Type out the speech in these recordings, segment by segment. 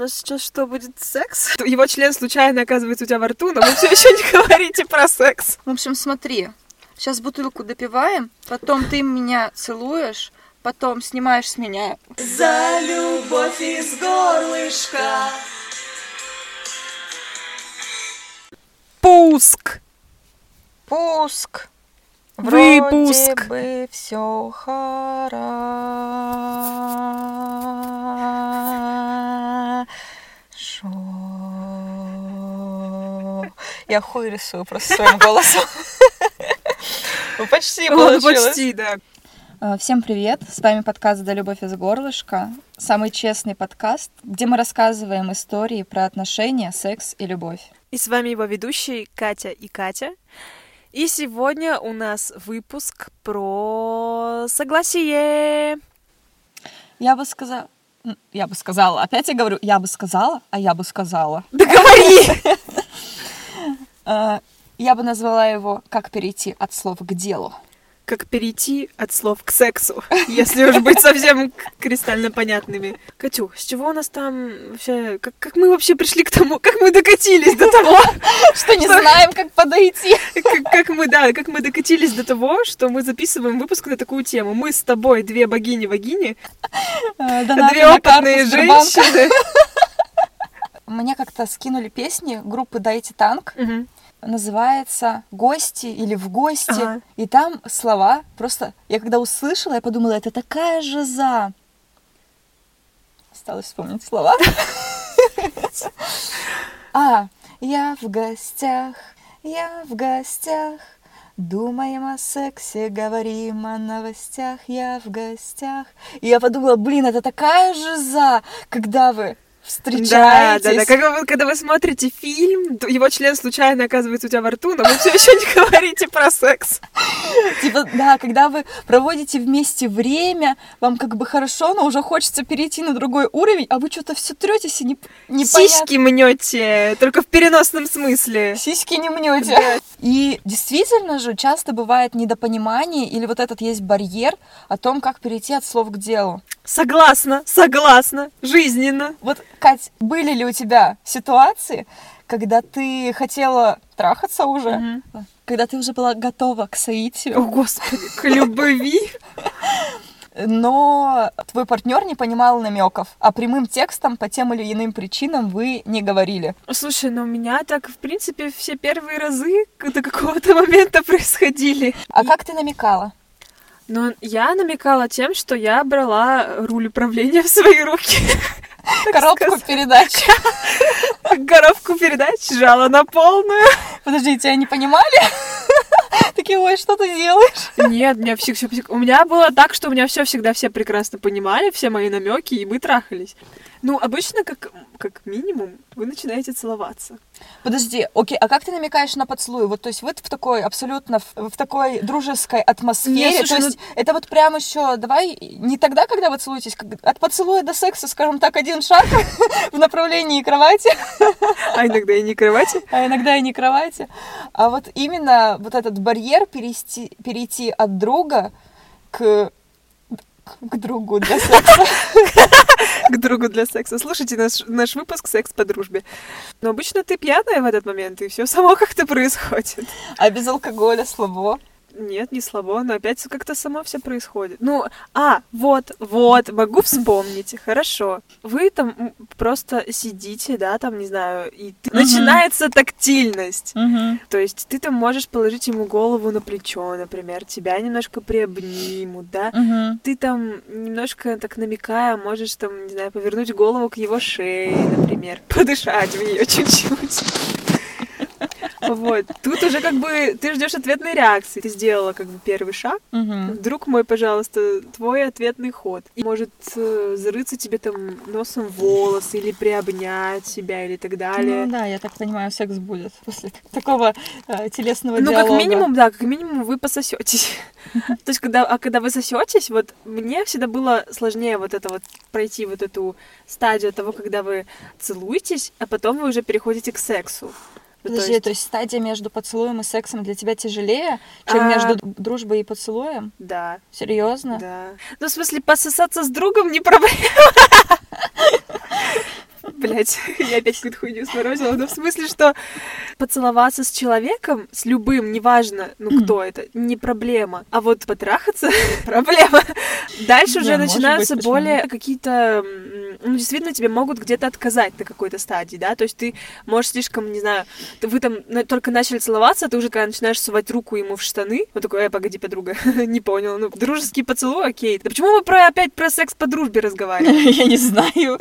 нас сейчас что, будет секс? Его член случайно оказывается у тебя во рту, но вы все еще не говорите про секс. В общем, смотри, сейчас бутылку допиваем, потом ты меня целуешь, потом снимаешь с меня. За любовь из горлышка. Пуск. Пуск. Выпуск. Вроде бы все хорошо. Я хуй рисую просто своим голосом. Ну, Почти получилось. Почти, да. А, Всем привет! С вами подкаст «Да любовь из горлышка». Самый честный подкаст, где мы рассказываем истории про отношения, секс и любовь. И с вами его ведущие Катя и Катя. И сегодня у нас выпуск про согласие. Я бы сказала... Я бы сказала. Опять я говорю, я бы сказала, а я бы сказала. Договори! А, Я бы назвала его «Как перейти от слов к делу». Как перейти от слов к сексу, если уж быть совсем кристально понятными. Катю, с чего у нас там вообще... Как, как мы вообще пришли к тому, как мы докатились до того, Что не знаем, как подойти. как, мы, да, как мы докатились до того, что мы записываем выпуск на такую тему. Мы с тобой две богини-вогини, Э, две опытные женщины. Мне как-то скинули песни группы «Дайте танк». Мгм. Называется «Гости» или «В гости». Ага. И там слова просто... Я когда услышала, я подумала, это такая жиза. Осталось вспомнить слова. А, я в гостях, я в гостях. Думаем о сексе, говорим о новостях, я в гостях. И я подумала, блин, это такая жиза, когда вы встречаетесь. да, да. Когда вы, когда вы смотрите фильм, его член случайно оказывается у тебя во рту, но вы все еще не говорите про секс. Типа, да, когда вы проводите вместе время, вам как бы хорошо, но уже хочется перейти на другой уровень, а вы что-то все третесь и не, непонятно. Сиськи мнете, только в переносном смысле. Сиськи не мнете. И действительно же часто бывает недопонимание или вот этот есть барьер о том, как перейти от слов к делу. Согласна, согласна, жизненно. Вот, Кать, были ли у тебя ситуации, когда ты хотела трахаться уже, Мгм. когда ты уже была готова к О, соитию, господи, к любви. но твой партнер не понимал намеков, а прямым текстом по тем или иным причинам вы не говорили. Слушай, ну у меня так, в принципе, все первые разы до какого-то момента происходили. А как ты намекала? Но я намекала тем, что я брала руль управления в свои руки. Коробку сказать. передач. Коробку передач жала на полную. Подожди, тебя не понимали? Такие, ой, что ты делаешь? Нет, у меня все, все, у меня было так, что у меня все всегда все прекрасно понимали, все мои намеки, и мы трахались. Ну, обычно, как, как минимум, вы начинаете целоваться. Подожди, окей, а как ты намекаешь на поцелуй? Вот, то есть вы в такой абсолютно в, в такой дружеской атмосфере. Нет, слушай, то ну- есть это вот прям еще, давай, не тогда, когда вы целуетесь, как- от поцелуя до секса, скажем так, один шаг в направлении кровати, А иногда и не кровати. а иногда и не кровати. А вот именно вот этот барьер перейти, перейти от друга к, к другу для секса. к другу для секса. Слушайте наш, наш выпуск «Секс по дружбе». Но обычно ты пьяная в этот момент, и все само как-то происходит. А без алкоголя слабо. Нет, не слабо, но опять как-то само все происходит. Ну, а, вот, вот, могу вспомнить. Хорошо. Вы там просто сидите, да, там, не знаю, и ты- Мгм. начинается тактильность. То есть ты там можешь положить ему голову на плечо, например, тебя немножко приобнимут, да, Мгм. ты там немножко так намекая, можешь там, не знаю, повернуть голову к его шее, например, подышать в нее чуть-чуть. Вот. Тут уже как бы ты ждешь ответной реакции. Ты сделала как бы первый шаг. Вдруг мой, пожалуйста, твой ответный ход. И может э, зарыться тебе там носом в волосы или приобнять себя или так далее. Ну да, я так понимаю, секс будет после такого э, телесного Ну, диалога. как минимум, да, как минимум вы пососетесь. То есть, когда, а когда вы сосетесь, вот мне всегда было сложнее вот это вот пройти вот эту стадию того, когда вы целуетесь, а потом вы уже переходите к сексу. Ну, то Подожди, есть- то есть стадия между поцелуем и сексом для тебя тяжелее, чем А. между дружбой и поцелуем? Да, Серьезно? да. Ну, в смысле, пососаться с другом не проблема. Блять, я опять какую-то хуйню сморозила. Но в смысле, что поцеловаться с человеком, с любым, неважно, ну кто это, не проблема. А вот потрахаться — проблема. Дальше уже начинаются более какие-то... Ну, действительно, тебе могут где-то отказать на какой-то стадии, да? То есть ты можешь слишком, не знаю, вы там только начали целоваться, а ты уже когда начинаешь сувать руку ему в штаны, вот такой, э, погоди, подруга, не понял, ну, дружеский поцелуй, окей. Да почему мы про, опять про секс по дружбе разговариваем? Я не знаю.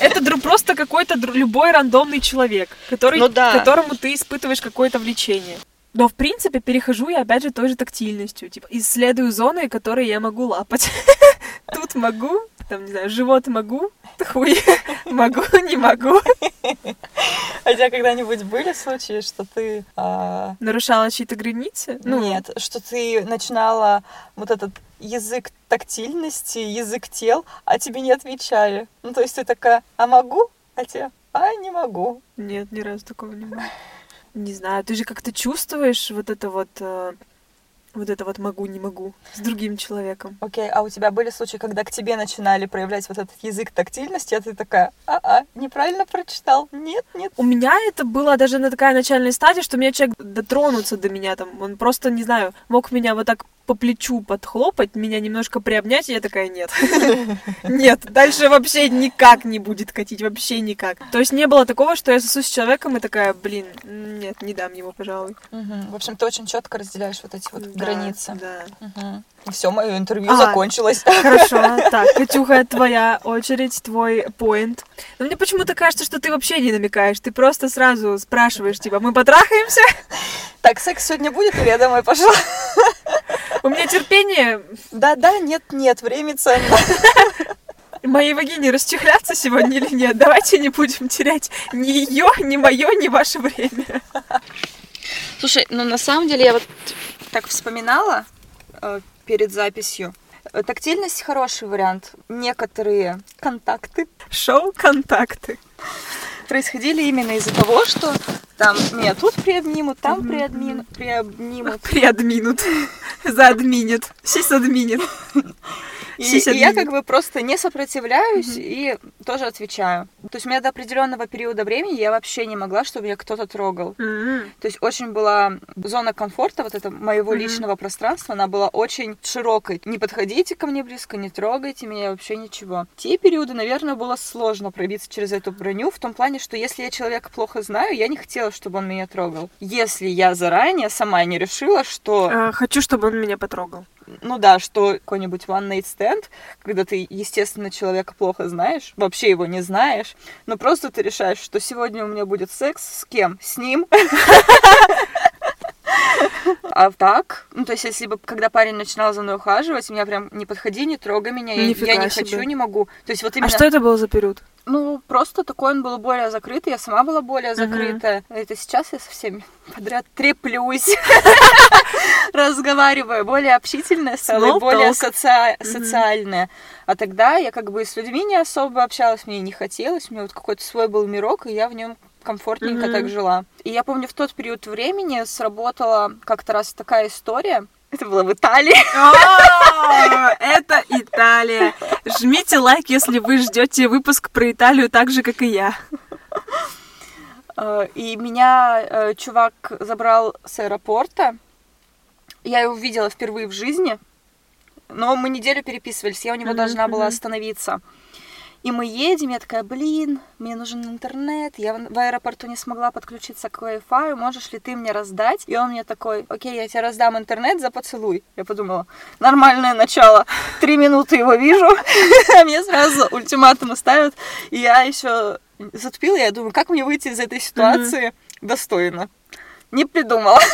Это дру- просто какой-то любой рандомный человек, который, Ну да. которому ты испытываешь какое-то влечение. Но, в принципе, перехожу я, опять же, той же тактильностью. Типа, исследую зоны, которые я могу лапать. Тут могу, там, не знаю, живот могу, хуй могу, не могу. А у тебя когда-нибудь были случаи, что ты... а, Нарушала чьи-то границы? Ну, Нет, что ты начинала вот этот язык тактильности, язык тел, а тебе не отвечали. Ну, то есть ты такая, а могу? А тебе, а не могу. Нет, ни разу такого не было. Не знаю, ты же как-то чувствуешь вот это вот... э, Вот это вот могу, не могу с другим человеком. Окей, а у тебя были случаи, когда к тебе начинали проявлять вот этот язык тактильности, а ты такая, а-а, неправильно прочитал, нет, нет. У меня это было даже на такая начальная стадия, что меня человек дотронуться до меня там, он просто, не знаю, мог меня вот так по плечу подхлопать, меня немножко приобнять, и я такая, нет. Нет, дальше вообще никак не будет катить, вообще никак. То есть не было такого, что я сосусь с человеком и такая, блин, нет, не дам ему, пожалуй. В общем, ты очень четко разделяешь вот эти вот границы. Да. Все, мое интервью А. закончилось. Хорошо, так, Катюха, твоя очередь, твой поинт. Но мне почему-то кажется, что ты вообще не намекаешь, ты просто сразу спрашиваешь, типа, мы потрахаемся? Так, секс сегодня будет, или я домой пошла? У меня терпение, Да-да, нет-нет, время ценно. моей вагине расчехляться сегодня или нет? Давайте не будем терять ни ее, ни мое, ни ваше время. Слушай, ну на самом деле я вот так вспоминала э, перед записью. Э, Тактильность хороший вариант. Некоторые контакты Шоу-контакты. Происходили именно из-за того, что там меня тут приобнимут, там Мгм, приобмин- приобнимут. Приадминут. Заадминит. Сисадминит. И, и я как бы просто не сопротивляюсь и тоже отвечаю. То есть у меня до определенного периода времени я вообще не могла, чтобы меня кто-то трогал. М. То есть очень была зона комфорта, вот это моего Мгм. личного пространства, она была очень широкой. Не подходите ко мне близко, не трогайте меня, вообще ничего. Те периоды, наверное, было сложно пробиться через эту броню, в том плане, что если я человека плохо знаю, я не хотела, чтобы он меня трогал. Если я заранее сама не решила, что, А, Хочу, чтобы он меня потрогал. Ну да, что какой-нибудь one night stand, когда ты, естественно, человека плохо знаешь, вообще его не знаешь, но просто ты решаешь, что сегодня у меня будет секс с кем? С ним? А так, ну то есть если бы, когда парень начинал за мной ухаживать, меня прям не подходи, не трогай меня, я, Нифига я не себе. хочу, не могу. То есть вот А именно, что это был за период? ну просто такой он был более закрытый, я сама была более закрытая. Это сейчас я со всеми подряд треплюсь, разговариваю, более общительная стала более социальная. А тогда я как бы с людьми не особо общалась, мне не хотелось, у меня вот какой-то свой был мирок, и я в нем комфортненько Мгм. так жила. И я помню, в тот период времени сработала как-то раз такая история. Это было в Италии. О, Это Италия. Жмите лайк, если вы ждете выпуск про Италию так же, как и я. Э, И меня э, чувак забрал с аэропорта. Я его видела впервые в жизни. Но мы неделю переписывались, я у него должна была остановиться. И мы едем, я такая, блин, мне нужен интернет, я в аэропорту не смогла подключиться к Wi-Fi, можешь ли ты мне раздать? И он мне такой, окей, я тебе раздам интернет за поцелуй. Я подумала, нормальное начало, три минуты его вижу, а мне сразу ультиматум ставят, и я еще затупила, я думаю, как мне выйти из этой ситуации достойно? Не придумала.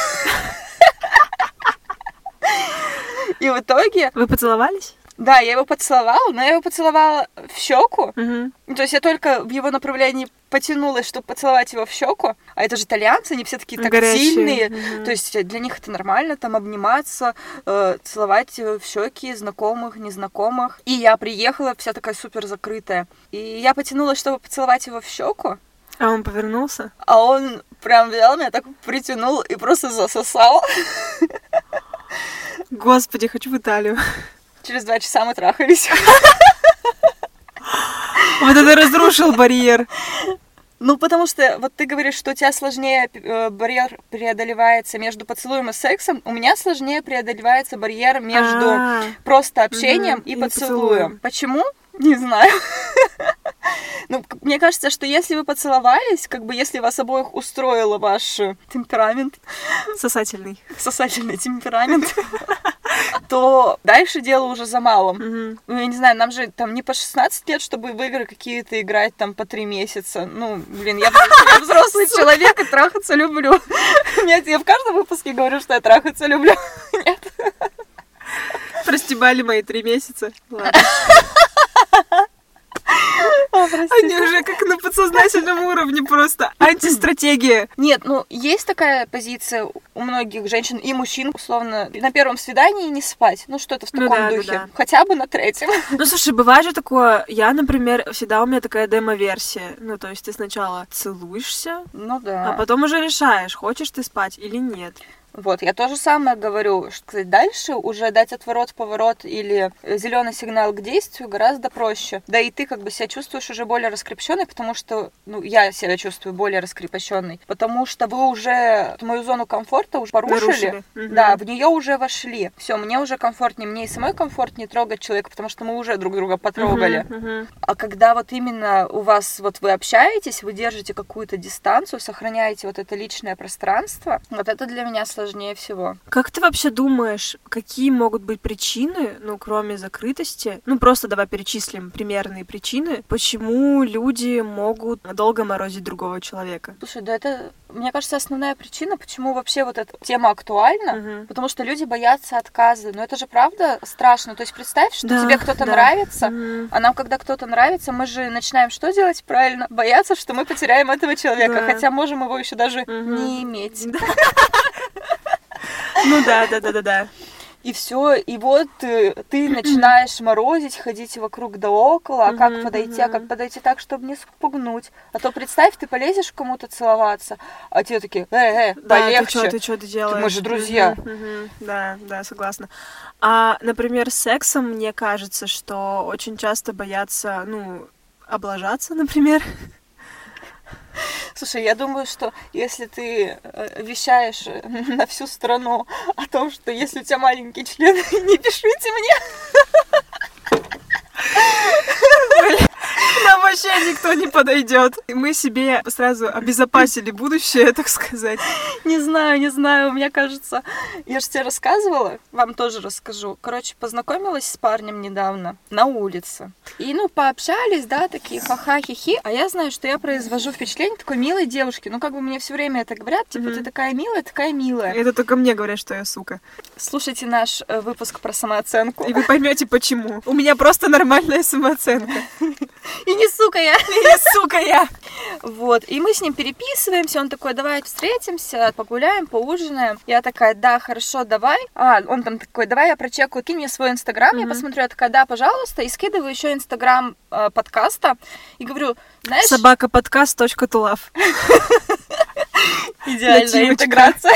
И в итоге, Вы поцеловались? Да, я его поцеловала, но я его поцеловала в щеку, Мгм. ну, То есть я только в его направлении потянулась, чтобы поцеловать его в щеку. А это же итальянцы, они все такие тактильные. Горячие. Мгм. То есть для них это нормально, там обниматься, э, целовать в щеки знакомых, незнакомых. И я приехала вся такая супер закрытая. И я потянулась, чтобы поцеловать его в щеку, А он повернулся? а он прям взял меня так притянул и просто засосал. Господи, хочу в Италию. Через два часа мы трахались. Вот это разрушил барьер. Ну, потому что вот ты говоришь, что у тебя сложнее э, барьер преодолевается между поцелуем и сексом, у меня сложнее преодолевается барьер между А, просто общением и и поцелуем. поцелуем. Почему? Не знаю. Ну, мне кажется, что если вы поцеловались, как бы если вас обоих устроил ваш э, темперамент, Сосательный. сосательный темперамент, то дальше дело уже за малым. Ну, я не знаю, нам же там не по 16 лет, чтобы в игры какие-то играть там по 3 месяца. Ну, блин, я, я взрослый человек и трахаться люблю. Нет, я в каждом выпуске говорю, что я трахаться люблю. Простебали мои три месяца. Ладно. О. Они уже как на подсознательном уровне просто. Антистратегия. Нет, ну, есть такая позиция у многих женщин и мужчин, условно, на первом свидании не спать. Ну, что-то в Ну таком да, духе. да. Хотя бы на третьем. Ну, слушай, бывает же такое, я, например, всегда у меня такая демо-версия. Ну, то есть ты сначала целуешься, Ну да. а потом уже решаешь, хочешь ты спать или нет. Вот, я то же самое говорю, что сказать, дальше уже дать отворот, поворот или зеленый сигнал к действию гораздо проще. Да и ты как бы себя чувствуешь уже более раскрепощенной, потому что, ну, я себя чувствую более раскрепощенной, потому что вы уже мою зону комфорта уже порушили. Нарушили. Да, в нее уже вошли. Все, мне уже комфортнее, мне и самой комфортнее трогать человека, потому что мы уже друг друга потрогали. А когда вот именно у вас, вот вы общаетесь, вы держите какую-то дистанцию, сохраняете вот это личное пространство, вот это для меня сложнее всего. Как ты вообще думаешь, какие могут быть причины, ну, кроме закрытости, ну, просто давай перечислим примерные причины, почему люди могут долго морозить другого человека? Слушай, да это, мне кажется, основная причина, почему вообще вот эта тема актуальна, Мгм. потому что люди боятся отказа. Но это же правда страшно. То есть представь, что Да, тебе кто-то да. нравится, Мгм. а нам, когда кто-то нравится, мы же начинаем что делать правильно? Бояться, что мы потеряем этого человека, Да. хотя можем его еще даже Мгм. не иметь. Ну да, да, да, да, да. И все, и вот э, ты начинаешь морозить, ходить вокруг да около, а как подойти, а как подойти так, чтобы не спугнуть. А то представь, ты полезешь к кому-то целоваться, а тебе такие, э, э, Да, ты полегче. что, ты что ты делаешь? мы же друзья. Да, да, согласна. А, например, с сексом мне кажется, что очень часто боятся, ну, облажаться, например. Слушай, я думаю, что если ты э, вещаешь э, на всю страну о том, что если у тебя маленький член, не пишите мне. Нам вообще никто не подойдет. И мы себе сразу обезопасили будущее, так сказать. Не знаю, не знаю, мне кажется. Я же тебе рассказывала, вам тоже расскажу. Короче, познакомилась с парнем недавно на улице. И, ну, пообщались, да, такие ха-ха, хихи. А я знаю, что я произвожу впечатление такой милой девушки. Ну, как бы мне все время это говорят, типа, Мгм. ты такая милая, такая милая. Это только мне говорят, что я сука. Слушайте наш э, выпуск про самооценку. И вы поймете почему. У меня просто нормальная самооценка. И не сука я. Я сука я. Вот, и мы с ним переписываемся, он такой, давай встретимся, погуляем, поужинаем. Я такая, да, хорошо, давай. А, он там такой, давай я прочекаю, кинь мне свой инстаграм, я посмотрю, я такая, да, пожалуйста, и скидываю еще инстаграм э, подкаста, и говорю, знаешь, Собакаподкаст.тулав. идеальная Нативочка. интеграция.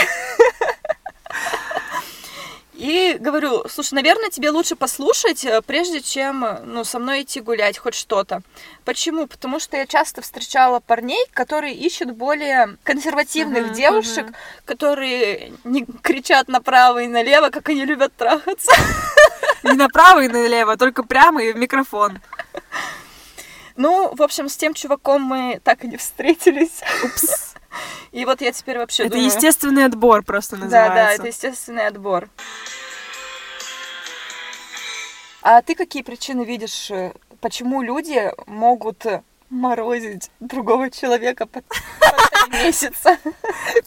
И говорю, слушай, наверное, тебе лучше послушать, э, прежде чем э, ну, со мной идти гулять, хоть что-то. Почему? Потому что я часто встречала парней, которые ищут более консервативных Мгм, девушек, мгм. которые не кричат направо и налево, как они любят трахаться. Не направо и налево, только прямо и в микрофон. Ну, в общем, с тем чуваком мы так и не встретились. Упс. И вот я теперь вообще Это думаю... естественный отбор просто Да, да, называется. это естественный отбор. А ты какие причины видишь, э, почему люди могут э, морозить другого человека по, по три месяца?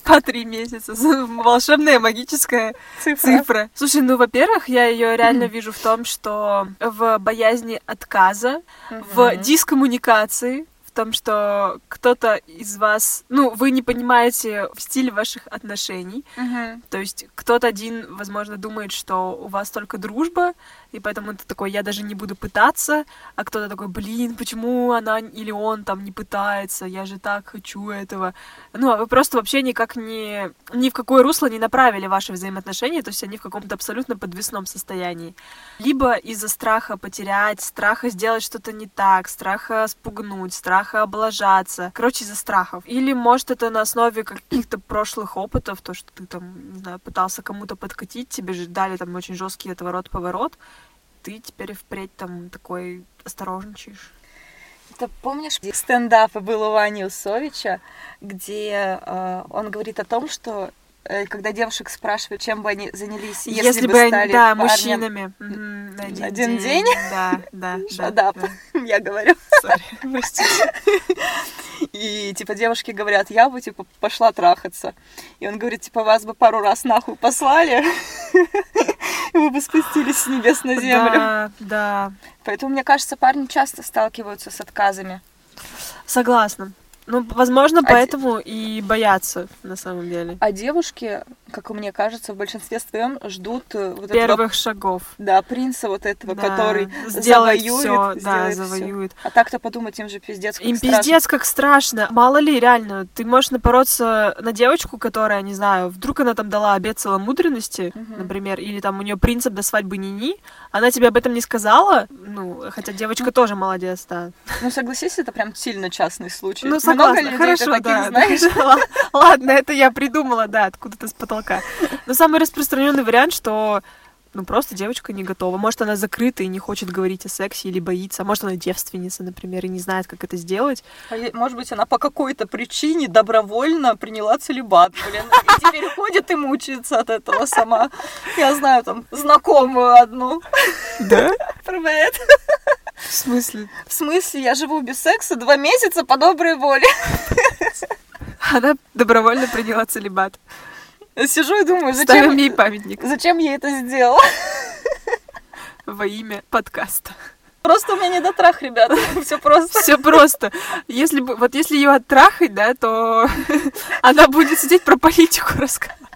По три месяца. Волшебная магическая Цифра. цифра. Слушай, ну, во-первых, я ее реально вижу в том, что в боязни отказа, в дискоммуникации, том, что кто-то из вас, ну, вы не понимаете стиль ваших отношений, Мгм. то есть кто-то один, возможно, думает, что у вас только дружба, и поэтому ты такой, я даже не буду пытаться, а кто-то такой, блин, почему она или он там не пытается, я же так хочу этого. Ну, а вы просто вообще никак не, ни в какое русло не направили ваши взаимоотношения, то есть они в каком-то абсолютно подвесном состоянии. Либо из-за страха потерять, страха сделать что-то не так, страха спугнуть, страха облажаться. Короче, из-за страхов. Или, может, это на основе каких-то прошлых опытов, то, что ты там, не знаю, пытался кому-то подкатить, тебе же дали там очень жесткий отворот-поворот, ты теперь впредь там такой осторожничаешь. Это помнишь, где стендапы был у Вани Усовича, где э, он говорит о том, что когда девушек спрашивают, чем бы они занялись, если, Если, бы, бы они, стали да, мужчинами. На один, один день. день? Да, да, да. Да. я говорю. Простите. И, типа, девушки говорят, я бы, типа, пошла трахаться. И он говорит, типа, вас бы пару раз нахуй послали, и вы бы спустились с небес на землю. Да, да. Поэтому, мне кажется, парни часто сталкиваются с отказами. Согласна. Ну, возможно, А поэтому и боятся на самом деле. А девушки, как мне кажется, в большинстве своем ждут э, вот этого Первых шагов. да, принца вот этого, Да, который сделать завоюет, всё, да, сделает завоюет. А так-то подумать, им же пиздец как Им страшно. пиздец как страшно. Мало ли, реально, ты можешь напороться на девочку, которая, не знаю, вдруг она там дала обет целомудренности, Мгм. например, или там у нее принцип до свадьбы ни-ни, она тебе об этом не сказала, ну, хотя девочка тоже молодец, да. Ну, согласись, это прям сильно частный случай. Ну, Много согласна, людей хорошо, таких да. знаешь? Ла- Ладно, это я придумала, да, откуда-то с потолка. Но самый распространенный вариант, что ну просто девочка не готова. Может, она закрыта и не хочет говорить о сексе или боится. Может, она девственница, например, и не знает, как это сделать. А Может быть, она по какой-то причине добровольно приняла целебат, блин, и теперь ходит и мучается от этого сама. Я знаю там знакомую одну. Да? Привет. В смысле? В смысле, я живу без секса два месяца по доброй воле. Она добровольно приняла целебат. Сижу и думаю, Ставим зачем, ей памятник зачем я это сделала? во имя подкаста. Просто у меня не дотрах, ребята. Все просто. Все просто. Если бы, вот если ее оттрахать, да, то она будет сидеть про политику рассказывать.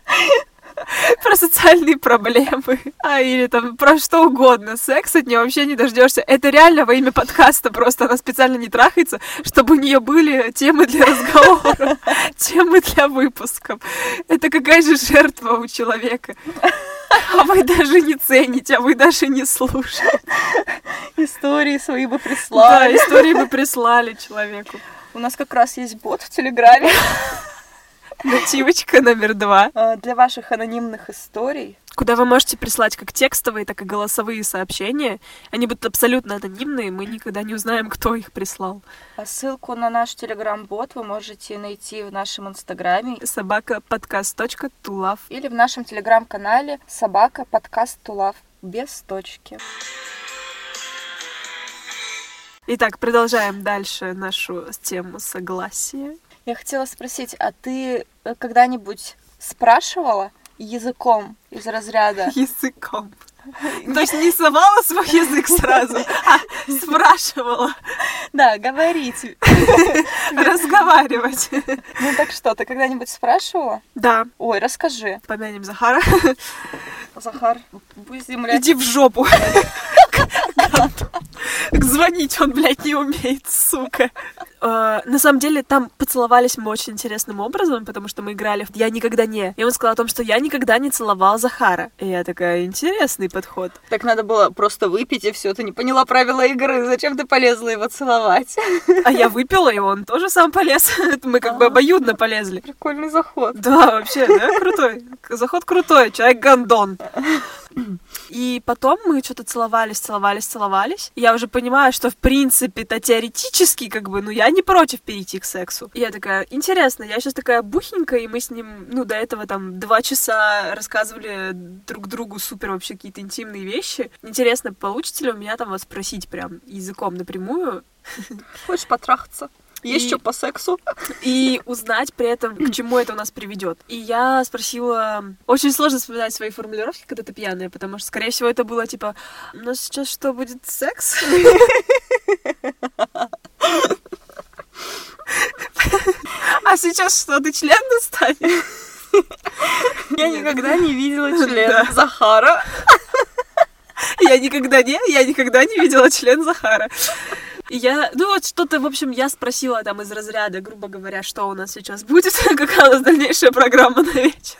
Про социальные проблемы. А, или там про что угодно. Секс от нее вообще не дождешься. Это реально во имя подкаста. Просто она специально не трахается, чтобы у нее были темы для разговора, темы для выпусков. Это какая же жертва у человека. А вы даже не цените, а вы даже не слушаете. Истории свои бы Да, прислали. истории бы прислали человеку. У нас как раз есть бот в Телеграме Нативочка номер два. а, для ваших анонимных историй. Куда вы можете прислать как текстовые, так и голосовые сообщения. Они будут абсолютно анонимные, мы никогда не узнаем, кто их прислал. А ссылку на наш Телеграм-бот вы можете найти в нашем Инстаграме Собака подкаст.тулав. или в нашем Телеграм-канале собака подкаст Тулав без точки. Итак, продолжаем дальше нашу тему согласия. Я хотела спросить, а ты э, когда-нибудь спрашивала языком из разряда Языком. То есть не совала свой язык сразу, а спрашивала Да, говорить. разговаривать. Ну так что, ты когда-нибудь спрашивала? Да, Ой, расскажи. помянем Захара. Захар, пусть земля... Иди в жопу. Звонить он, блядь, не умеет, сука. Э, На самом деле, там поцеловались мы очень интересным образом, потому что мы играли в «Я никогда не». И он сказал о том, что я никогда не целовал Захара. И я такая, интересный подход. Так надо было просто выпить и все. Ты не поняла правила игры. Зачем ты полезла его целовать? А я выпила, и он тоже сам полез. Мы как бы обоюдно полезли. Прикольный заход. Да, вообще, да, крутой. Заход крутой, человек гондон. И потом мы что-то целовались, целовались, целовались. Я уже понимаю, что в принципе-то теоретически, как бы, ну я не против перейти к сексу. И я такая, интересно, я сейчас такая бухенькая, и мы с ним, ну, до этого там два часа рассказывали друг другу супер вообще какие-то интимные вещи. Интересно, получится ли у меня там вот спросить прям языком напрямую, Хочешь потрахаться? Есть И- что по сексу? и узнать при этом, к чему это у нас приведет. И я спросила... Очень сложно вспоминать свои формулировки, когда ты пьяная, потому что, скорее всего, это было типа, у нас сейчас что, будет секс? А сейчас что, ты член достанешь? Я никогда не видела члена Захара. Я никогда не, я никогда не видела член Захара. И я, ну вот что-то, в общем, я спросила там из разряда, грубо говоря, что у нас сейчас будет, какая у нас дальнейшая программа на вечер.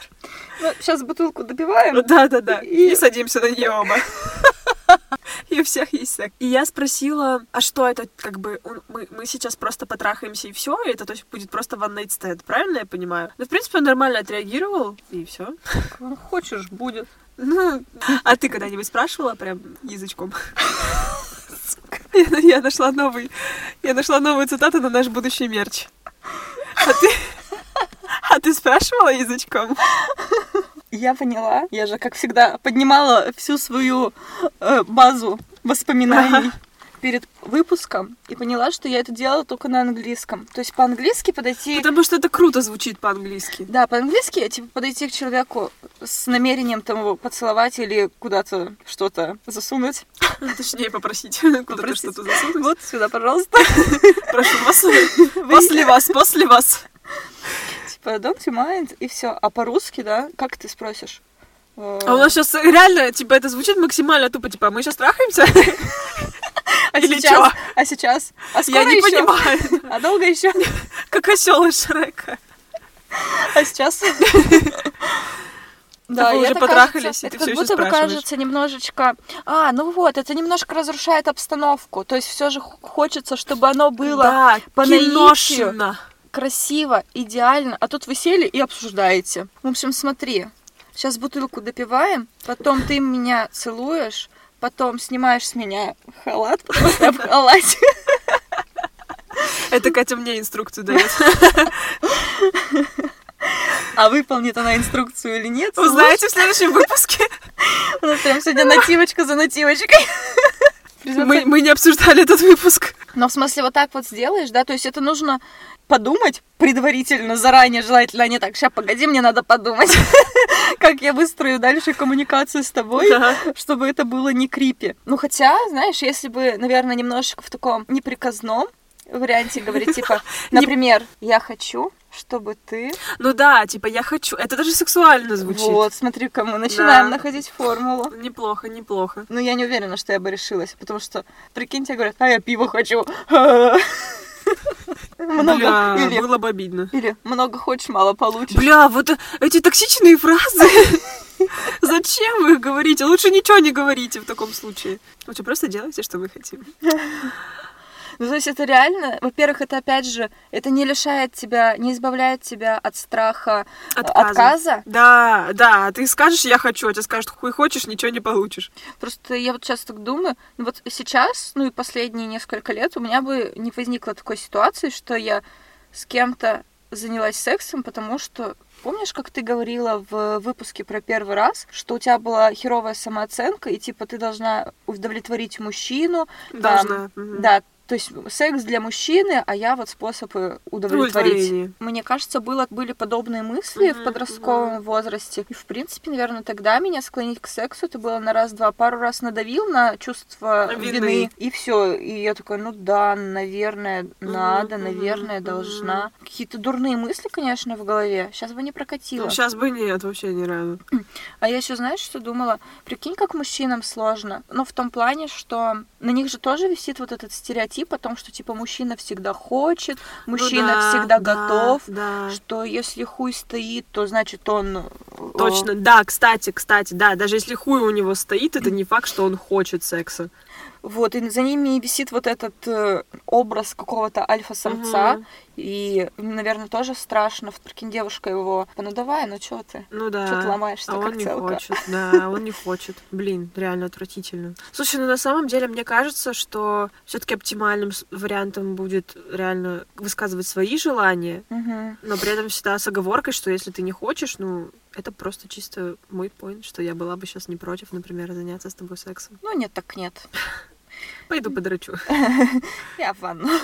Ну, сейчас бутылку добиваем. Да-да-да, И- и садимся на нее оба. И у всех есть секс. И я спросила, а что это, как бы, мы, мы сейчас просто потрахаемся и все, это то есть будет просто one night stand, правильно я понимаю? Ну, в принципе, он нормально отреагировал, и все. Хочешь, будет. Ну, а ты когда-нибудь спрашивала прям язычком? Я, я нашла новый, я нашла новую цитату на наш будущий мерч. А ты, а ты спрашивала язычком? Я поняла. Я же, как всегда, поднимала всю свою э, базу воспоминаний перед выпуском и поняла, что я это делала только на английском. То есть по-английски подойти... Потому что это круто звучит по-английски. Да, по-английски, типа, подойти к человеку с намерением там его поцеловать или куда-то что-то засунуть. Точнее, попросить куда-то что-то засунуть. Вот сюда, пожалуйста. Прошу вас. После вас, после вас. Типа, don't you mind, и все. А по-русски, да, как ты спросишь? А у нас сейчас реально, типа, это звучит максимально тупо, типа, мы сейчас трахаемся? А или сейчас? чё? А сейчас? А Я скоро не ещё? понимаю. А долго еще? Как осел из Шрека. А сейчас? Да, вы уже потрахались, кажется- и это ты как будто бы кажется немножечко... А, ну вот, это немножко разрушает обстановку. То есть все же хочется, чтобы оно было Да, по наитию. киношно. красиво, идеально, а тут вы сели и обсуждаете. В общем, смотри, сейчас бутылку допиваем, потом ты меня целуешь, потом снимаешь с меня халат, я в халате. Это Катя мне инструкцию дает. А выполнит она инструкцию или нет? Узнаете в следующем выпуске. У нас прям сегодня нативочка за нативочкой. Мы, мы не обсуждали этот выпуск. Но в смысле вот так вот сделаешь, да? То есть это нужно подумать предварительно, заранее, желательно, а не так, сейчас, погоди, мне надо подумать, как я выстрою дальше коммуникацию с тобой, чтобы это было не крипи. Ну, хотя, знаешь, если бы, наверное, немножечко в таком неприказном варианте говорить, типа, например, я хочу, чтобы ты... Ну да, типа, я хочу. Это даже сексуально звучит. Вот, смотри-ка, мы начинаем Да. находить формулу. Неплохо, неплохо. Ну, я не уверена, что я бы решилась, потому что, прикиньте, говорят, а я пиво хочу. Много. Бля, Или, было бы обидно. или много хочешь, мало получишь. Бля, вот эти токсичные фразы. Зачем вы их говорите? Лучше ничего не говорите в таком случае. Лучше просто делайте, что вы хотим. Ну, то есть это реально, во-первых, это опять же, это не лишает тебя, не избавляет тебя от страха э, Отказа. отказа. Да, да, ты скажешь, я хочу, а тебе скажут, хуй хочешь, ничего не получишь. Просто я вот сейчас так думаю, ну вот сейчас, ну и последние несколько лет у меня бы не возникло такой ситуации, что я с кем-то занялась сексом, потому что Помнишь, как ты говорила в выпуске про первый раз, что у тебя была херовая самооценка, и типа ты должна удовлетворить мужчину, там, Должна. мгм. Да, то есть секс для мужчины, а я вот способы удовлетворить. Мне кажется, было, были подобные мысли в Мгм, подростковом возрасте. И, в принципе, наверное, тогда меня склонить к сексу, это было на раз-два. Пару раз надавил на чувство Вины. вины, и все. И я такая, ну да, наверное, надо, мгм, наверное, мгм. должна. Какие-то дурные мысли, конечно, в голове. Сейчас бы не прокатило. сейчас бы нет, вообще ни разу. А я еще, знаешь, что думала? Прикинь, как мужчинам сложно. Ну, в том плане, что на них же тоже висит вот этот стереотип о том, что, типа, мужчина всегда хочет, Ну мужчина да, всегда да, готов, Да. что если хуй стоит, то значит он... э, Точно, да, кстати, кстати, да, даже если хуй у него стоит, это не факт, что он хочет секса. Вот, и за ними висит вот этот э, образ какого-то альфа-самца, Мгм. И, наверное, тоже страшно. Прикинь, девушка его, ну давай, ну чё ты? Ну да. Чё ты ломаешься, а как он не целка? хочет, да, он не хочет. Блин, реально отвратительно. Слушай, ну на самом деле мне кажется, что все-таки оптимальным с- вариантом будет реально высказывать свои желания, но при этом всегда с оговоркой, что если ты не хочешь, ну это просто чисто мой поинт, что я была бы сейчас не против, например, заняться с тобой сексом. Ну нет, так нет. Пойду подрачу. Я в ванну.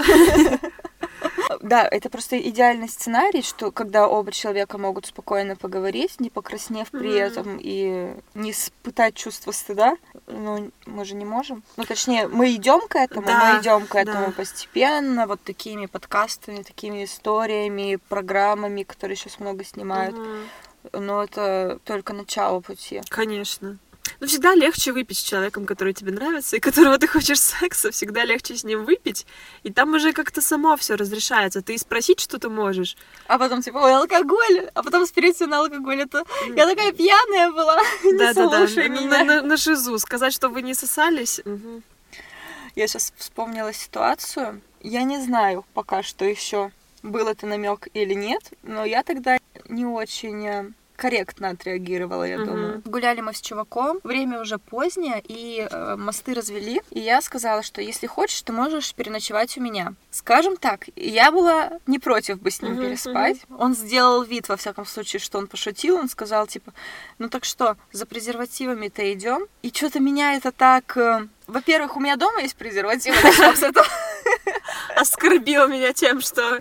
Да, это просто идеальный сценарий, что когда оба человека могут спокойно поговорить, не покраснев при Мгм. этом и не испытать чувство стыда. Ну, мы же не можем. Ну, точнее, мы идем к этому, Да, мы идем к этому да. постепенно, вот такими подкастами, такими историями, программами, которые сейчас много снимают. Мгм. Но это только начало пути. Конечно. Ну, всегда легче выпить с человеком, который тебе нравится, и которого ты хочешь секса, всегда легче с ним выпить, и там уже как-то само все разрешается. Ты и спросить что-то можешь. А потом типа, ой, алкоголь, а потом спириться на алкоголь. Это я такая пьяная была, не Да-да-да, слушай на, меня. на- на шизу. Сказать, что вы не сосались. Я сейчас вспомнила ситуацию. Я не знаю пока что еще, был это намек или нет, но я тогда не очень э, корректно отреагировала, я Мгм. думаю. Гуляли мы с чуваком, время уже позднее, и э, мосты развели, и я сказала, что если хочешь, ты можешь переночевать у меня. Скажем так, я была не против бы с ним Мгм, переспать. Он сделал вид, во всяком случае, что он пошутил, он сказал, типа, ну так что, за презервативами-то идем? И что-то меня это так... э, Во-первых, у меня дома есть презервативы, начнём с этого. Оскорбил меня тем, что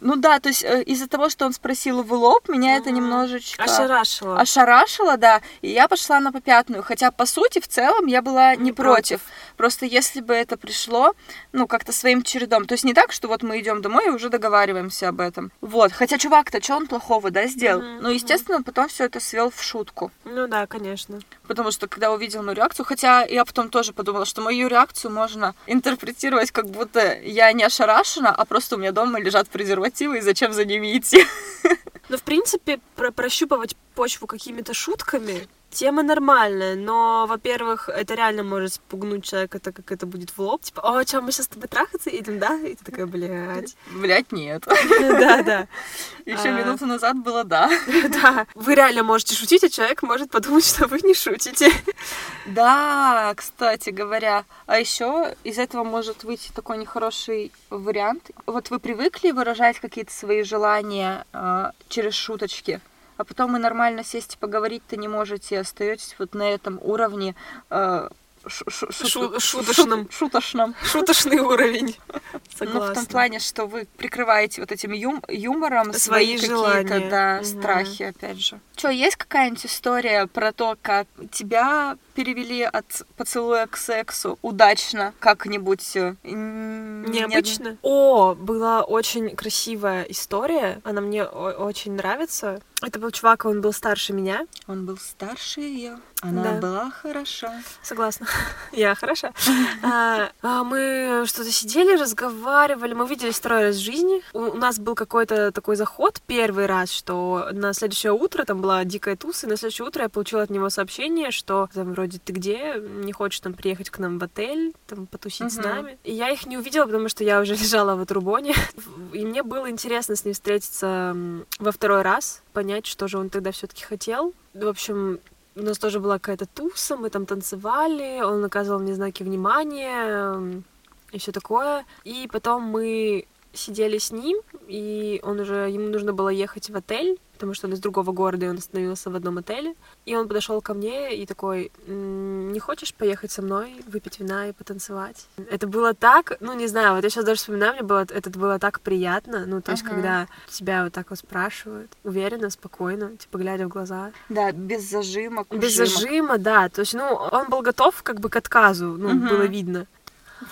Ну да, то есть э, из-за того, что он спросил в лоб, меня это Мгм. немножечко ошарашила. ошарашило, да, и я пошла на попятную. Хотя, по сути, в целом я была не, Не против. Просто если бы это пришло, ну, как-то своим чередом. То есть не так, что вот мы идем домой и уже договариваемся об этом. Вот. Хотя чувак-то, что он плохого, да, сделал? Мгм, Ну, естественно, потом все это свел в шутку. Ну да, конечно. Потому что когда увидел мою реакцию, хотя я потом тоже подумала, что мою реакцию можно интерпретировать как будто я не ошарашена, а просто у меня дома лежат презервативы, и зачем за ними идти? Ну, в принципе, про- прощупывать почву какими-то шутками тема нормальная, но, во-первых, это реально может спугнуть человека, так как это будет в лоб. Типа, о, что, мы сейчас с тобой трахаться идем, да? И ты такая, блядь. Блять, нет. Да, да. Еще А. минуту назад было да. Да. Вы реально можете шутить, а человек может подумать, что вы не шутите. Да, кстати говоря. А еще из этого может выйти такой нехороший вариант. Вот вы привыкли выражать какие-то свои желания э, через шуточки, а потом и нормально сесть и поговорить-то не можете, остаетесь вот на этом уровне э, шу- шу- Шу- шут- шуточном. шут- шуточном. Шуточный уровень. Ну, в том Согласна. плане, что вы прикрываете вот этим юм- юмором Свои свои, какие-то да, Мгм. страхи, опять же. Что, есть какая-нибудь история про то, как тебя перевели от поцелуя к сексу удачно как-нибудь? э, Необычно. О, была очень красивая история. Она мне очень нравится. Это был чувак, он был старше меня. Он был старше ее, она Да. была хороша. Согласна. Я хороша. А, а, Мы что-то сидели, разговаривали. Мы виделись второй раз в жизни. У у нас был какой-то такой заход первый раз, что на следующее утро там была дикая туса, и на следующее утро я получила от него сообщение, что там вроде ты где, не хочешь там приехать к нам в отель, там потусить с нами. И я их не увидела, потому что я уже лежала в Отрубоне. И мне было интересно с ним встретиться во второй раз, понять, что же он тогда все-таки хотел. В общем, у нас тоже была какая-то туса, мы там танцевали, он оказывал мне знаки внимания и все такое. И потом мы сидели с ним, и он уже, ему нужно было ехать в отель, потому что он из другого города, и он остановился в одном отеле. И он подошел ко мне и такой, «М, не хочешь поехать со мной, выпить вина и потанцевать? Это было так, ну не знаю, вот я сейчас даже вспоминаю, мне было, это было так приятно, ну то есть Ага. когда тебя вот так вот спрашивают, уверенно, спокойно, типа глядя в глаза, Да, без зажима, без ужима. зажима, да. То есть, ну, он был готов как бы к отказу, ну, Мгм. было видно.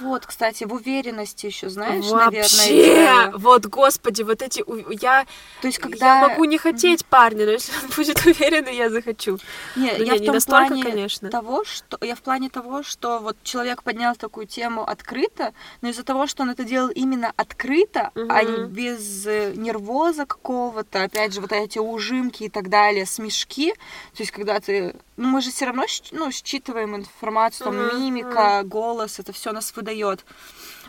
Вот, кстати, в уверенности еще, знаешь, Вообще! наверное, дело. Вот, господи, вот эти... Я, То есть, когда... я могу не хотеть парня, но если он будет уверен, я захочу. Не, Ну, я не, в не том настолько, плане конечно. того, что я в плане того, что вот человек поднял такую тему открыто, но из-за того, что он это делал именно открыто, а не без э, нервоза какого-то, опять же, вот эти ужимки и так далее, смешки, то есть когда ты, ну мы же все равно ну, считываем информацию, там Мгм, мимика, голос, это все нас выдает.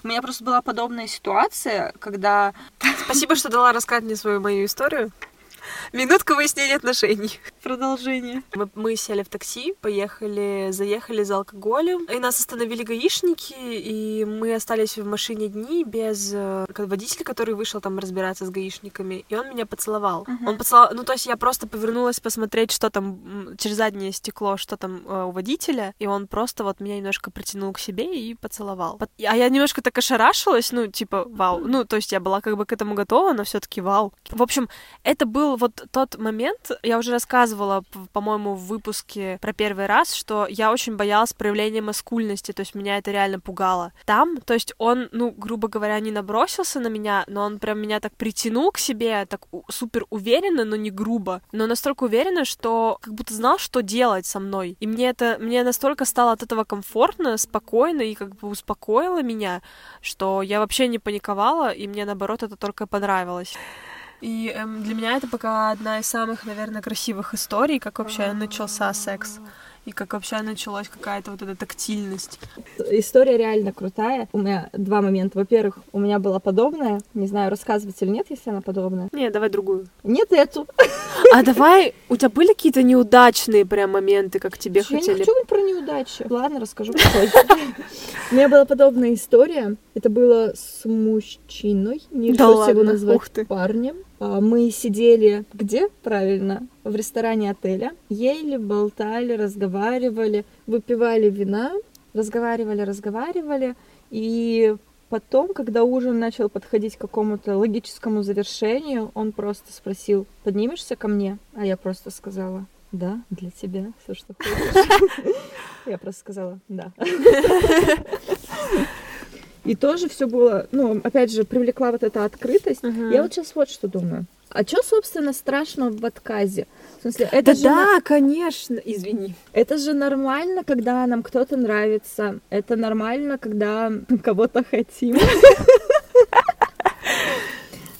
У меня просто была подобная ситуация, когда Спасибо, что дала рассказать мне свою мою историю. Минутка выяснения отношений. продолжение. Мы, мы сели в такси, поехали, заехали за алкоголем, и нас остановили гаишники, и мы остались в машине дни без э, водителя, который вышел там разбираться с гаишниками, и он меня поцеловал. Мгм. Он поцеловал, ну то есть я просто повернулась посмотреть, что там через заднее стекло, что там э, у водителя, и он просто вот меня немножко притянул к себе и поцеловал. А я немножко так ошарашилась, ну типа вау, ну то есть я была как бы к этому готова, но все-таки вау. В общем, это был вот тот момент, я уже рассказывала, по-моему, в выпуске про первый раз, что я очень боялась проявления маскульности, то есть меня это реально пугало. Там, то есть он, ну, грубо говоря, не набросился на меня, но он прям меня так притянул к себе, так супер уверенно, но не грубо, но настолько уверенно, что как будто знал, что делать со мной. И мне это, мне настолько стало от этого комфортно, спокойно и как бы успокоило меня, что я вообще не паниковала, и мне наоборот это только понравилось. И эм, для меня это пока одна из самых, наверное, красивых историй, как вообще начался секс. И как вообще началась какая-то вот эта тактильность. История реально крутая. У меня два момента. Во-первых, у меня была подобная. Не знаю, рассказывать или нет, если она подобная. Не, давай другую. Нет эту. А давай, у тебя были какие-то неудачные прям моменты, как тебе Я не хотели? хочу про неудачи. Ладно, расскажу попозже. У меня была подобная история. Это было с мужчиной. Не Да решусь его назвать Ух ты. парнем. А, Мы сидели где, правильно? В ресторане отеля. Ели, болтали, разговаривали, выпивали вина, разговаривали, разговаривали. И потом, когда ужин начал подходить к какому-то логическому завершению, он просто спросил, поднимешься ко мне? А я просто сказала, да, для тебя, все, что хочешь. Я просто сказала, да. И тоже все было, ну, опять же, привлекла вот эта открытость. Мгм. Я вот сейчас вот что думаю. А что, собственно, страшного в отказе? В смысле, это Да, же, на- да, конечно. Извини. это же нормально, когда нам кто-то нравится. Это нормально, когда кого-то хотим.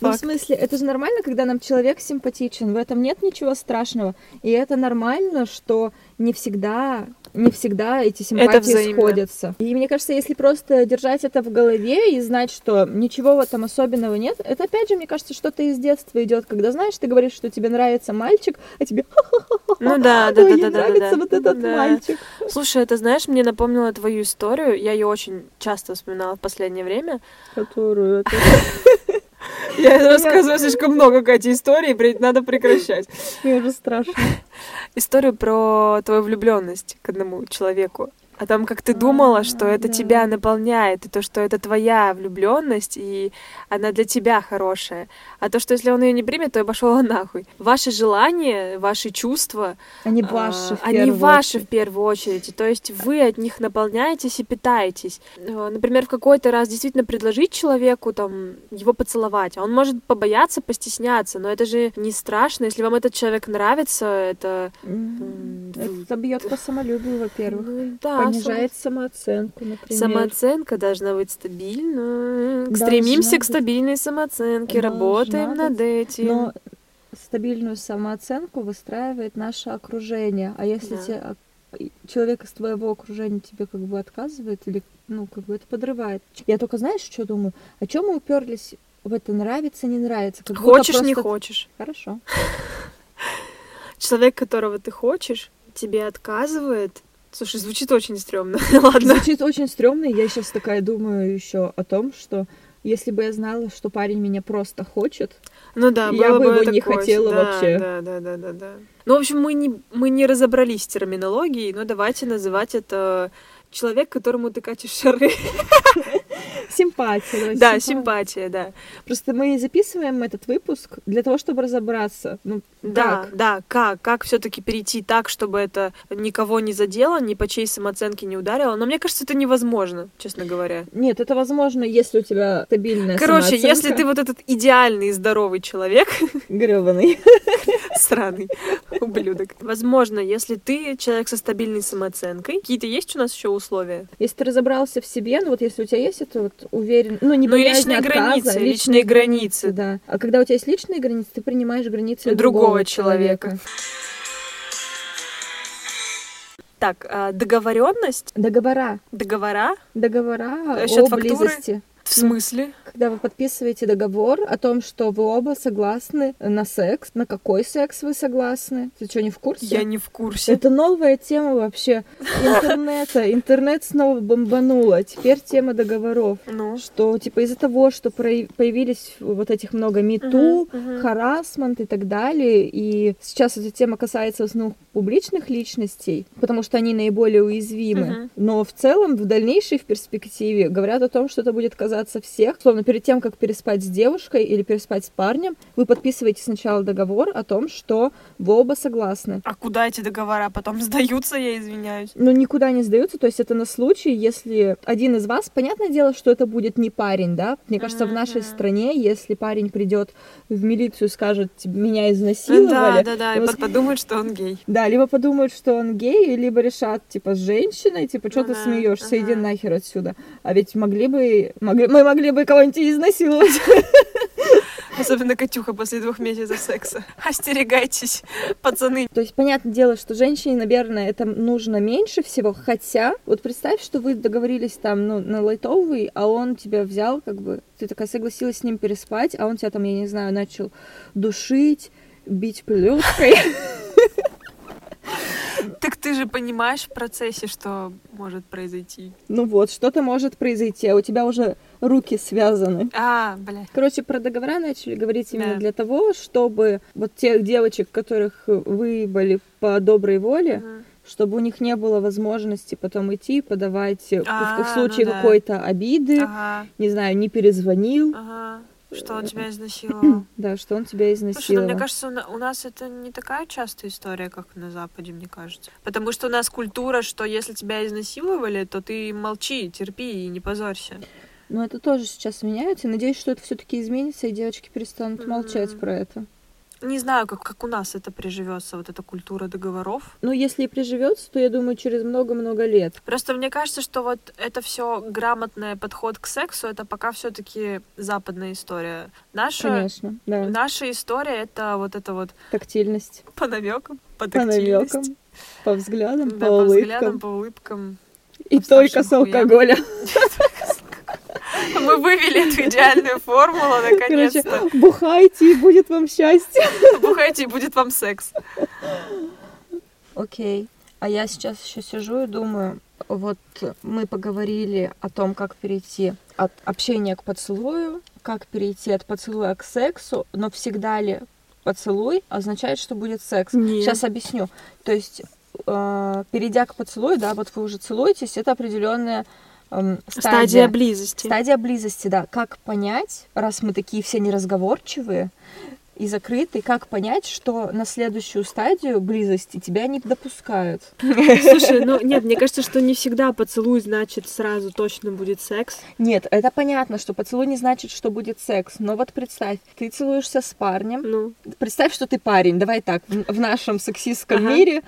Ну, в смысле, это же нормально, когда нам человек симпатичен. В этом нет ничего страшного. И это нормально, что не всегда, не всегда эти симпатии сходятся. И мне кажется, если просто держать это в голове и знать, что ничего в этом особенного нет, это опять же, мне кажется, что-то из детства идет, когда знаешь, ты говоришь, что тебе нравится мальчик, а тебе Ну да, да, «Ой, да, да, нравится вот этот мальчик. Слушай, это знаешь, мне напомнило твою историю. Я ее очень часто вспоминала в последнее время. Которую. Я рассказываю слишком много, Катя, историй, блядь, надо прекращать. Мне уже страшно. Историю про твою влюбленность к одному человеку. А там, как ты думала, что это да. тебя наполняет, и то, что это твоя влюбленность, и она для тебя хорошая. А то, что если он ее не примет, то я пошла нахуй. Ваши желания, ваши чувства, Они а, ваши в они первую ваши очередь. в первую очередь. То есть вы от них наполняетесь и питаетесь. Э, Например, в какой-то раз действительно предложить человеку там его поцеловать. А Он может побояться, постесняться, но это же не страшно. Если вам этот человек нравится, это Это бьет по самолюбию, во-первых. ну, да, Понижает самооценку, например. Самооценка должна быть стабильна. Должна Стремимся к быть. стабильной самооценке, Должна работаем быть. над этим. Но стабильную самооценку выстраивает наше окружение. А если Да. те, ок- человек из твоего окружения тебе как бы отказывает или ну как бы это подрывает. Я только знаешь, что думаю? О чем мы уперлись в это нравится, не нравится? Как Хочешь, не просто- хочешь. Хорошо. Человек, которого ты хочешь, тебе отказывает. Слушай, звучит очень стрёмно. Ладно. Звучит очень стрёмно, и я сейчас такая думаю еще о том, что если бы я знала, что парень меня просто хочет, Ну да, Я было бы его не хотела Да, вообще. Да, да, да, да, да. Ну, в общем, мы не, мы не разобрались с терминологией, но давайте называть это человек, которому ты катишь шары. Симпатия. Да, симпатия, да. Просто мы записываем этот выпуск для того, чтобы разобраться. Ну, Да, как? да, как, как все-таки перейти так, чтобы это никого не задело, ни по чьей самооценке не ударило. Но мне кажется, это невозможно, честно говоря. Нет, это возможно, если у тебя стабильная Короче, самооценка. если ты вот этот идеальный здоровый человек, грёбаный. сраный ублюдок. Возможно, если ты человек со стабильной самооценкой, какие-то есть у нас еще условия? Если ты разобрался в себе, ну вот если у тебя есть это вот уверен, ну не Ну, личные отказа, границы, личные границы. да. А когда у тебя есть личные границы, ты принимаешь границы Другого другого, человека. человека. Так, а, договоренность, Договора, договора, договора Счет о фактуры? близости. В смысле? Когда вы подписываете договор о том, что вы оба согласны на секс, на какой секс вы согласны. Ты что, не в курсе? Я не в курсе. Это новая тема вообще интернета. Интернет снова бомбануло. Теперь тема договоров. Ну, Что, типа, из-за того, что появились вот этих много мету, харасмент и так далее, и сейчас эта тема касается в основном публичных личностей, потому что они наиболее уязвимы. Но в целом, в дальнейшей в перспективе говорят о том, что это будет казаться отказаться всех. Словно перед тем, как переспать с девушкой или переспать с парнем, вы подписываете сначала договор о том, что вы оба согласны. А куда эти договора потом сдаются, я извиняюсь? Ну, никуда не сдаются, то есть это на случай, если один из вас, понятное дело, что это будет не парень, да? Мне кажется, в нашей стране, если парень придет в милицию и скажет, меня изнасиловали... Да, да, да, и вас- подумают, что он гей. Да, либо подумают, что он гей, либо решат, типа, с женщиной, типа, что ты смеешься, иди нахер отсюда. А ведь могли бы, могли, мы могли бы кого-нибудь изнасиловать. Особенно Катюха после двух месяцев секса. Остерегайтесь, пацаны. То есть, понятное дело, что женщине, наверное, это нужно меньше всего, хотя, вот представь, что вы договорились там, ну, на лайтовый, а он тебя взял, как бы, ты такая согласилась с ним переспать, а он тебя там, я не знаю, начал душить, бить плеткой. Так ты же понимаешь в процессе, что может произойти. Ну вот, что-то может произойти, а у тебя уже руки связаны. А, бля. Короче, про договора начали говорить именно Да. для того, чтобы вот тех девочек, которых выебали по доброй воле, Мгм. чтобы у них не было возможности потом идти подавать в- А, в случае ну да. какой-то обиды, Ага, не знаю, не перезвонил, ага. Что он тебя изнасиловал? да, что он тебя Слушай, ну изнасиловал. мне кажется, у на- у нас это не такая частая история, как на Западе, мне кажется. Потому что у нас культура, что если тебя изнасиловали, то ты молчи, терпи и не позорься. Но это тоже сейчас меняется. Надеюсь, что это все-таки изменится, и девочки перестанут Мгм. молчать про это. Не знаю, как, как у нас это приживется, вот эта культура договоров. Но если и приживется, то я думаю, через много-много лет. Просто мне кажется, что вот это все грамотный подход к сексу, это пока все-таки западная история. Наша, Конечно, да. наша история это вот это вот Тактильность. по намекам, по По намекам, по взглядам, Да, по по улыбкам. взглядам, по улыбкам. И только с старшим хуям. Мы вывели эту идеальную формулу, Короче, наконец-то. бухайте, и будет вам счастье. Бухайте, и будет вам секс. Окей. А я сейчас еще сижу и думаю, вот мы поговорили о том, как перейти от общения к поцелую, как перейти от поцелуя к сексу, но всегда ли поцелуй означает, что будет секс? Нет. Сейчас объясню. То есть, э, перейдя к поцелую, да, вот вы уже целуетесь, это определенная эм, стадия. близости. Стадия близости, да. Как понять, раз мы такие все неразговорчивые и закрытые, как понять, что на следующую стадию близости тебя не допускают? Слушай, ну нет, мне кажется, что не всегда поцелуй значит сразу точно будет секс. Нет, это понятно, что поцелуй не значит, что будет секс. Но вот представь, ты целуешься с парнем. Ну, Представь, что ты парень. Давай так, в в нашем сексистском Ага. мире.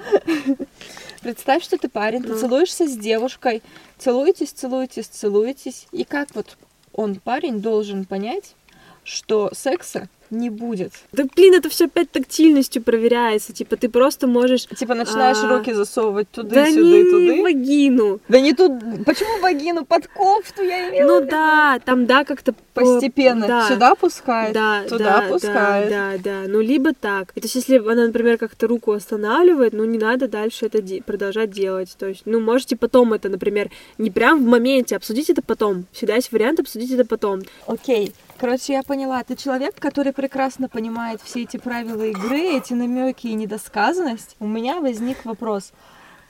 Представь, что ты парень, ты Ну. целуешься с девушкой, целуетесь, целуетесь, целуетесь. И как вот он, парень, должен понять, что секса не будет? да блин, это все опять тактильностью проверяется. Типа ты просто можешь Типа начинаешь А. руки засовывать туда да сюда не и туда. в вагину. Да не тут. Почему вагину под кофту я имела? Ну да, там да как-то по- Постепенно да. сюда пускает, Да, туда да, пускает. Да, да, да. Ну, либо так. И То есть, если она, например, как-то руку останавливает, ну, не надо дальше это де- продолжать делать. То есть, ну, можете потом это, например, не прям в моменте, обсудить это потом. Всегда есть вариант обсудить это потом. Окей. Короче, я поняла. Ты человек, который прекрасно понимает все эти правила игры, эти намеки и недосказанность. У меня возник вопрос.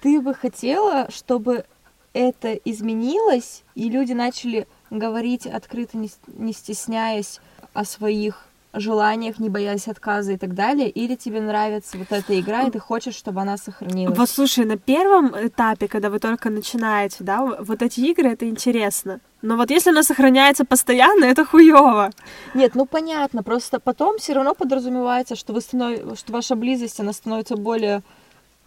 Ты бы хотела, чтобы это изменилось, и люди начали говорить открыто, не, стесняясь о своих желаниях, не боясь отказа и так далее, или тебе нравится вот эта игра, и ты хочешь, чтобы она сохранилась? Вот слушай, на первом этапе, когда вы только начинаете, да, вот эти игры, это интересно. Но вот если она сохраняется постоянно, это хуево. Нет, ну понятно, просто потом все равно подразумевается, что, вы станов- что ваша близость, она становится более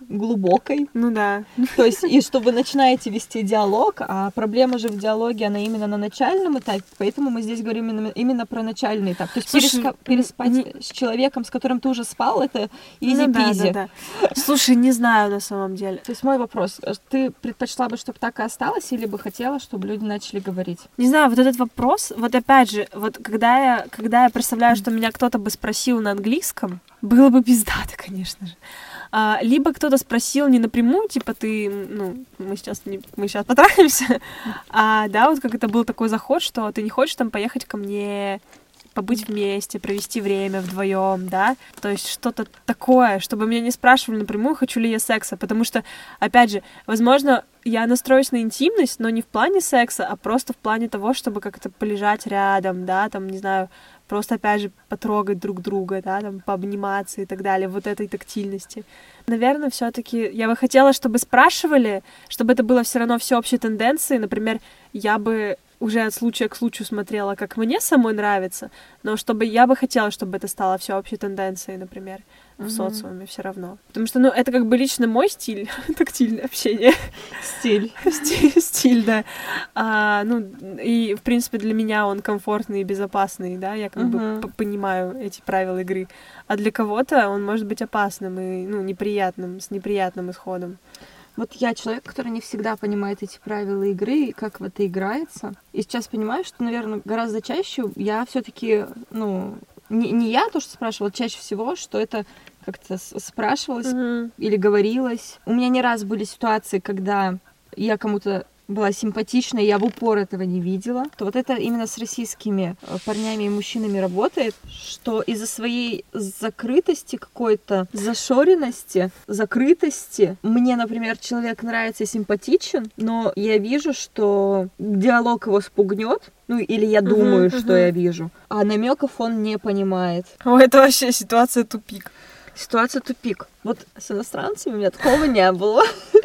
глубокой, Ну да. то есть и что вы начинаете вести диалог, а проблема же в диалоге, она именно на начальном этапе, поэтому мы здесь говорим именно, именно про начальный этап. То есть Слушай, переска- переспать не- с человеком, с которым ты уже спал, это Ну да, да, да. Слушай, не знаю на самом деле. То есть мой вопрос, э, ты предпочла бы, чтобы так и осталось, или бы хотела, чтобы люди начали говорить? Не знаю, вот этот вопрос, вот опять же, вот когда я, когда я представляю, что меня кто-то бы спросил на английском, было бы пиздато, конечно же. А, либо кто-то спросил не напрямую, типа ты, ну, мы сейчас не, мы сейчас потрахаемся, а да, вот как это был такой заход, что ты не хочешь там поехать ко мне, побыть вместе, провести время вдвоем, да, то есть что-то такое, чтобы меня не спрашивали напрямую, хочу ли я секса, потому что, опять же, возможно, я настроюсь на интимность, но не в плане секса, а просто в плане того, чтобы как-то полежать рядом, да, там, не знаю, просто, опять же, потрогать друг друга, да, там, пообниматься и так далее, вот этой тактильности. Наверное, все таки я бы хотела, чтобы спрашивали, чтобы это было все равно всеобщей тенденцией. Например, я бы уже от случая к случаю смотрела, как мне самой нравится, но чтобы я бы хотела, чтобы это стало всеобщей тенденцией, например, в социуме все равно. Потому что, ну, это как бы лично мой стиль, тактильное общение. Стиль. Стиль, стиль, да. А, ну, и, в принципе, для меня он комфортный и безопасный, да, я как бы Мгм. п- понимаю эти правила игры. А для кого-то он может быть опасным и, ну, неприятным, с неприятным исходом. Вот я человек, который не всегда понимает эти правила игры и как в это играется. И сейчас понимаю, что, наверное, гораздо чаще я все-таки, ну, не, не я то, что спрашивала, чаще всего, что это как-то спрашивалось или говорилось. У меня не раз были ситуации, когда я кому-то была симпатична, и я в упор этого не видела, то вот это именно с российскими э, парнями и мужчинами работает, что из-за своей закрытости какой-то, зашоренности, закрытости, мне, например, человек нравится и симпатичен, но я вижу, что диалог его спугнет, ну или я думаю, что мгм. я вижу, а намеков он не понимает. О, это вообще ситуация тупик. Ситуация тупик. Вот с иностранцами у меня такого не было.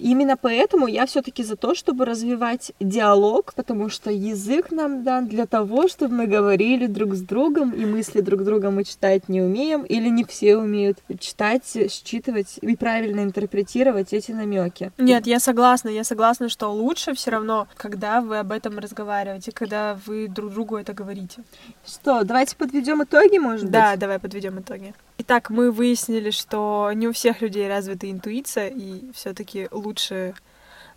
Именно поэтому я все-таки за то, чтобы развивать диалог, потому что язык нам дан для того, чтобы мы говорили друг с другом, и мысли друг друга мы читать не умеем, или не все умеют читать, считывать и правильно интерпретировать эти намеки. Нет, я согласна, я согласна, что лучше все равно, когда вы об этом разговариваете, когда вы друг другу это говорите. Что, давайте подведем итоги, может Да, быть? давай подведем итоги. Итак, мы выяснили, что не у всех людей развита интуиция, и все-таки лучше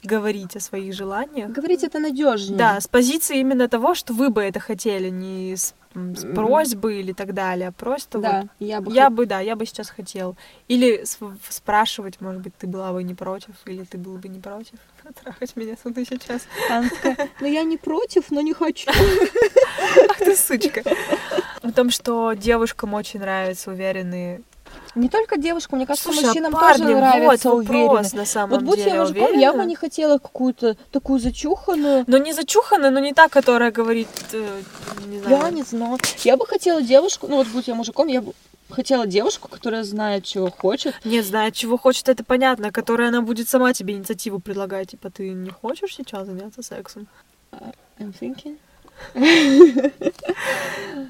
говорить о своих желаниях. Говорить это надежнее. Да, с позиции именно того, что вы бы это хотели, не с, с просьбы или так далее, просто да. вот Я бы я бы, да, я бы сейчас хотел. Или спрашивать, может быть, ты была бы не против, или ты был бы не против трахать меня и сейчас. Она такая, ну я не против, но не хочу. Ах ты сучка. В том, что девушкам очень нравятся уверенные. Не только девушкам, мне кажется, Слушай, а мужчинам парни, тоже нравятся вот уверенные. вопрос на самом Вот будь деле. я мужиком, уверена. я бы не хотела какую-то такую зачуханную. Но не зачуханная, но не та, которая говорит, э, не знаю. Я не знаю. Я бы хотела девушку, ну вот будь я мужиком, я бы хотела девушку, которая знает, чего хочет. Нет, знает, чего хочет, это понятно, которая она будет сама тебе инициативу предлагать. Типа, ты не хочешь сейчас заняться сексом? I'm thinking.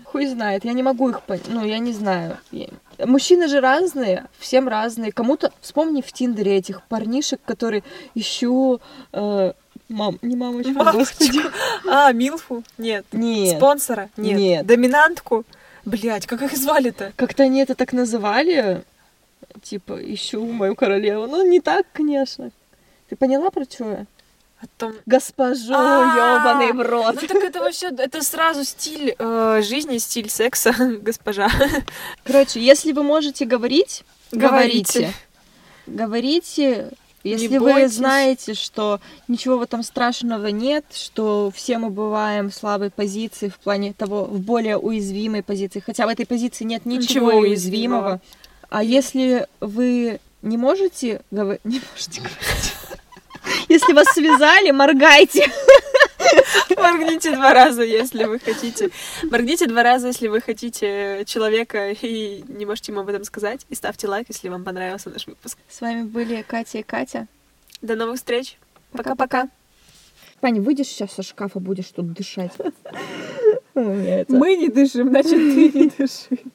Хуй знает, я не могу их понять. Ну, я не знаю. Я- Мужчины же разные, всем разные. Кому-то, вспомни в Тиндере этих парнишек, которые ищу... э, мам, не мамочку, Мамочку. господи. А, Милфу? Нет. Нет. Спонсора? Нет. Нет. Доминантку? Блять, как их звали-то? Как-то они это так называли. Типа, ищу мою королеву. Ну, не так, конечно. Ты поняла, про что я? О том... Госпожу, А, ёбаный в рот. Ну так это вообще, это сразу стиль э, жизни, стиль секса, госпожа. Короче, если вы можете говорить, Говорите. говорите. Если Не вы бойтесь. знаете, что ничего в этом страшного нет, что все мы бываем в слабой позиции в плане того, в более уязвимой позиции, хотя в этой позиции нет ничего, Ничего уязвимого. уязвимого. А если вы не можете говорить, не можете говорить, если вас связали, моргайте. Моргните два раза, если вы хотите. Моргните два раза, если вы хотите человека и не можете ему об этом сказать. И ставьте лайк, если вам понравился наш выпуск. С вами были Катя и Катя. До новых встреч. Пока-пока. Паня, выйдешь сейчас со шкафа, будешь тут дышать. Мы не дышим, значит, ты не дыши.